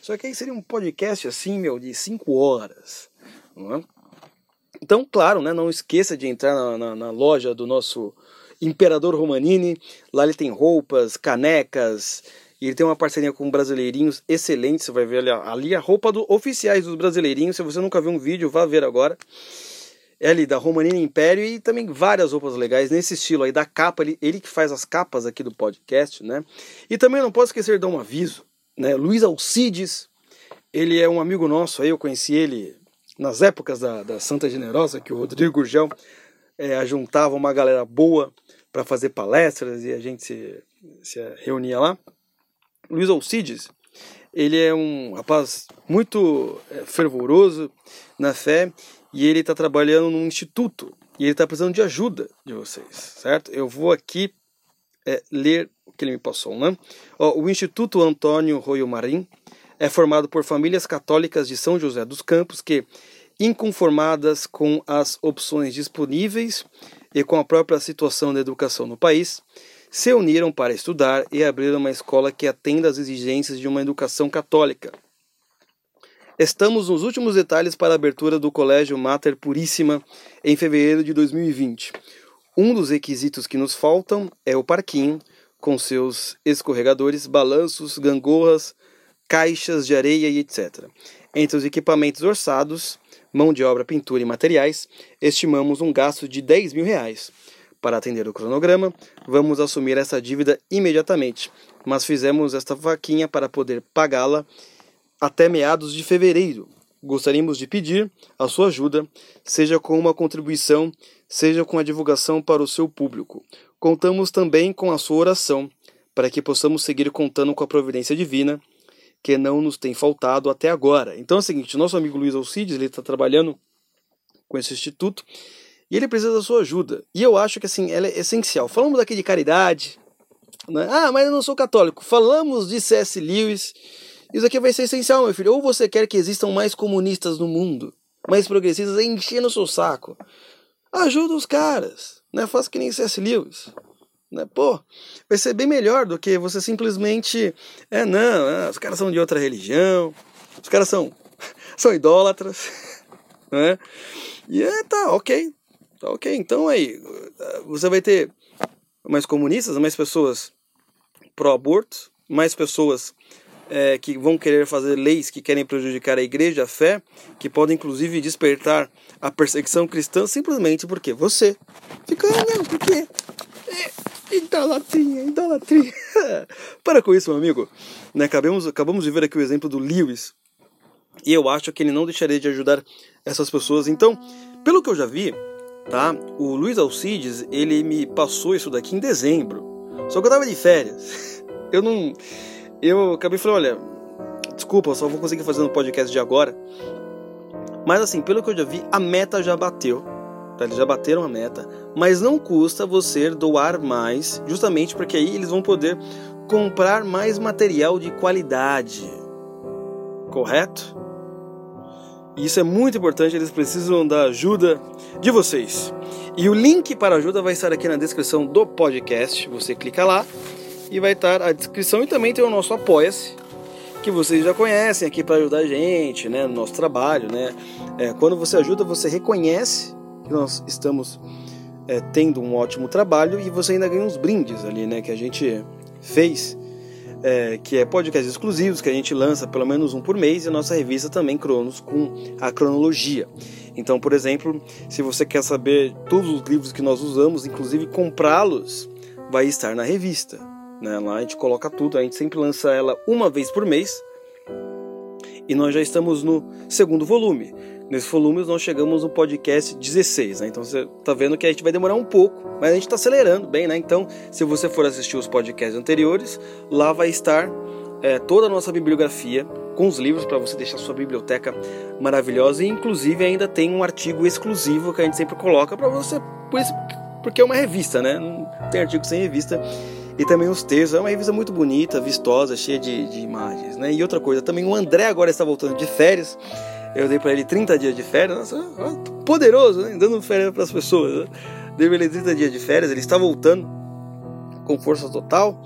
só que aí seria um podcast assim, meu, de cinco horas. É? Então, claro, né, não esqueça de entrar na, na, na loja do nosso Imperador Romanini. Lá ele tem roupas, canecas, e ele tem uma parceria com brasileirinhos excelente. Você vai ver ali, ali a roupa do, oficiais dos brasileirinhos. Se você nunca viu um vídeo, vá ver agora é ali da Romanina Império e também várias roupas legais nesse estilo aí da capa, ele, ele que faz as capas aqui do podcast, né? E também não posso esquecer de dar um aviso, né? Luiz Alcides, ele é um amigo nosso aí, eu conheci ele nas épocas da, da Santa Generosa, que o Rodrigo Gurgel é, ajuntava uma galera boa para fazer palestras e a gente se, se reunia lá. Luiz Alcides, ele é um rapaz muito é, fervoroso na fé e ele está trabalhando num instituto e ele está precisando de ajuda de vocês, certo? Eu vou aqui é, ler o que ele me passou, né? Ó, o Instituto Antônio Royo Marim é formado por famílias católicas de São José dos Campos que, inconformadas com as opções disponíveis e com a própria situação da educação no país, se uniram para estudar e abrir uma escola que atenda às exigências de uma educação católica Estamos nos últimos detalhes para a abertura do Colégio Mater Puríssima em fevereiro de 2020. Um dos requisitos que nos faltam é o parquinho, com seus escorregadores, balanços, gangorras, caixas de areia e etc. Entre os equipamentos orçados, mão de obra, pintura e materiais, estimamos um gasto de 10 mil reais. Para atender o cronograma, vamos assumir essa dívida imediatamente, mas fizemos esta vaquinha para poder pagá-la até meados de fevereiro. Gostaríamos de pedir a sua ajuda, seja com uma contribuição, seja com a divulgação para o seu público. Contamos também com a sua oração, para que possamos seguir contando com a providência divina que não nos tem faltado até agora. Então é o seguinte, nosso amigo Luiz Alcides, ele está trabalhando com esse instituto e ele precisa da sua ajuda. E eu acho que assim, ela é essencial. Falamos aqui de caridade, né? ah, mas eu não sou católico. Falamos de C.S. Lewis. Isso aqui vai ser essencial, meu filho. Ou você quer que existam mais comunistas no mundo, mais progressistas, enchendo o seu saco. Ajuda os caras, né? Faça que nem C.S. Lewis. Né? Pô, vai ser bem melhor do que você simplesmente. É, não, é, os caras são de outra religião, os caras são, <laughs> são idólatras, <laughs> né? E é, tá, ok. Tá ok. Então aí, você vai ter mais comunistas, mais pessoas pró-aborto, mais pessoas é, que vão querer fazer leis que querem prejudicar a igreja, a fé, que podem inclusive despertar a perseguição cristã simplesmente porque você fica, ah, não, porque Idolatria, idolatria. <laughs> Para com isso, meu amigo. Né, acabamos, acabamos de ver aqui o exemplo do Lewis. E eu acho que ele não deixaria de ajudar essas pessoas. Então, pelo que eu já vi, tá? O Luiz Alcides, ele me passou isso daqui em dezembro. Só que eu tava de férias. <laughs> Eu não. Eu acabei falando, olha, desculpa, só vou conseguir fazer no podcast de agora. Mas assim, pelo que eu já vi, a meta já bateu. Tá? Eles já bateram a meta, mas não custa você doar mais, justamente porque aí eles vão poder comprar mais material de qualidade. Correto? Isso é muito importante, eles precisam da ajuda de vocês. E o link para ajuda vai estar aqui na descrição do podcast. Você clica lá e vai estar a descrição e também tem o nosso Apoia-se, que vocês já conhecem aqui para ajudar a gente, né, no nosso trabalho, né? É, quando você ajuda, você reconhece que nós estamos é, tendo um ótimo trabalho e você ainda ganha uns brindes ali, né? Que a gente fez, é, que é podcasts exclusivos que a gente lança pelo menos um por mês e a nossa revista também Cronos com a cronologia. Então, por exemplo, se você quer saber todos os livros que nós usamos, inclusive comprá-los, vai estar na revista. Né? Lá a gente coloca tudo, a gente sempre lança ela uma vez por mês. E nós já estamos no segundo volume. Nesse volume nós chegamos no podcast 16, né? Então você tá vendo que a gente vai demorar um pouco, mas a gente está acelerando bem, né? Então, se você for assistir os podcasts anteriores, lá vai estar é, toda a nossa bibliografia com os livros para você deixar sua biblioteca maravilhosa e inclusive ainda tem um artigo exclusivo que a gente sempre coloca para você, porque é uma revista, né? Não tem artigo sem revista. E também os textos, é uma revista muito bonita, vistosa, cheia de, de imagens, né? E outra coisa, também o André agora está voltando de férias. Eu dei para ele 30 dias de férias, nossa, poderoso, né? dando férias para as pessoas. Né? Dei para ele 30 dias de férias, ele está voltando com força total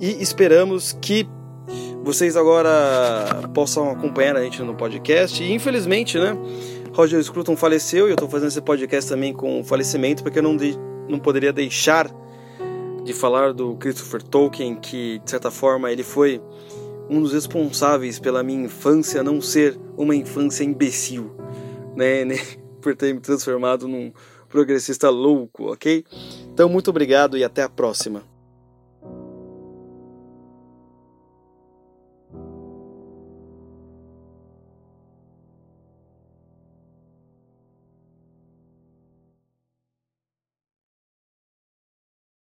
e esperamos que vocês agora possam acompanhar a gente no podcast. E infelizmente, né, Roger Scruton faleceu e eu estou fazendo esse podcast também com o falecimento porque eu não, de, não poderia deixar de falar do Christopher Tolkien, que de certa forma ele foi um dos responsáveis pela minha infância não ser uma infância imbecil, né? <laughs> né? Por ter me transformado num progressista louco, ok? Então, muito obrigado e até a próxima.